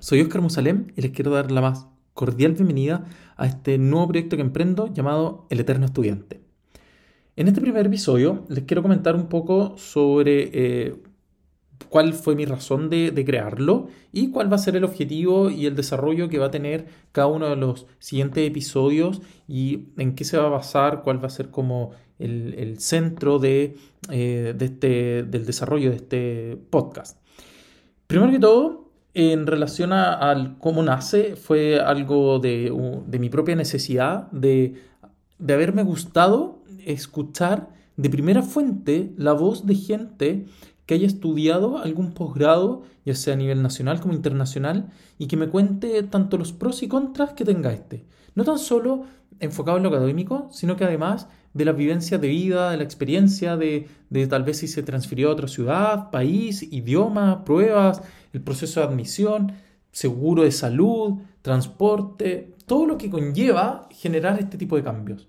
Soy Oscar Musalem y les quiero dar la más cordial bienvenida a este nuevo proyecto que emprendo llamado El Eterno Estudiante. En este primer episodio les quiero comentar un poco sobre eh, cuál fue mi razón de, crearlo y cuál va a ser el objetivo y el desarrollo que va a tener cada uno de los siguientes episodios y en qué se va a basar, cuál va a ser como el, centro eh, de este, del desarrollo de este podcast. Primero que todo, en relación a, cómo nace, fue algo de, mi propia necesidad de, de haberme gustado escuchar de primera fuente la voz de gente que haya estudiado algún posgrado, ya sea a nivel nacional como internacional, y que me cuente tanto los pros y contras que tenga este. No tan solo enfocado en lo académico, sino que además de la vivencia de vida, de la experiencia de, de tal vez si se transfirió a otra ciudad, país, idioma, pruebas, el proceso de admisión, seguro de salud, transporte, todo lo que conlleva generar este tipo de cambios.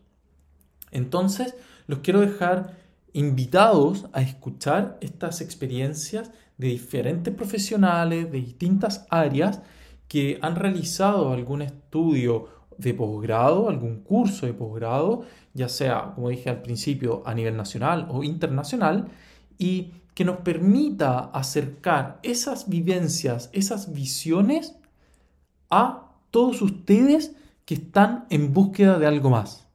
Entonces, los quiero dejar invitados a escuchar estas experiencias de diferentes profesionales de distintas áreas que han realizado algún estudio de posgrado, algún curso de posgrado, ya sea, como dije al principio, a nivel nacional o internacional, y que nos permita acercar esas vivencias, esas visiones a todos ustedes que están en búsqueda de algo más.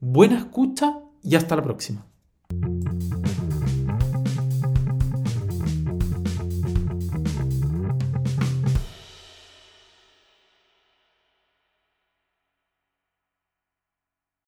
Buena escucha y hasta la próxima.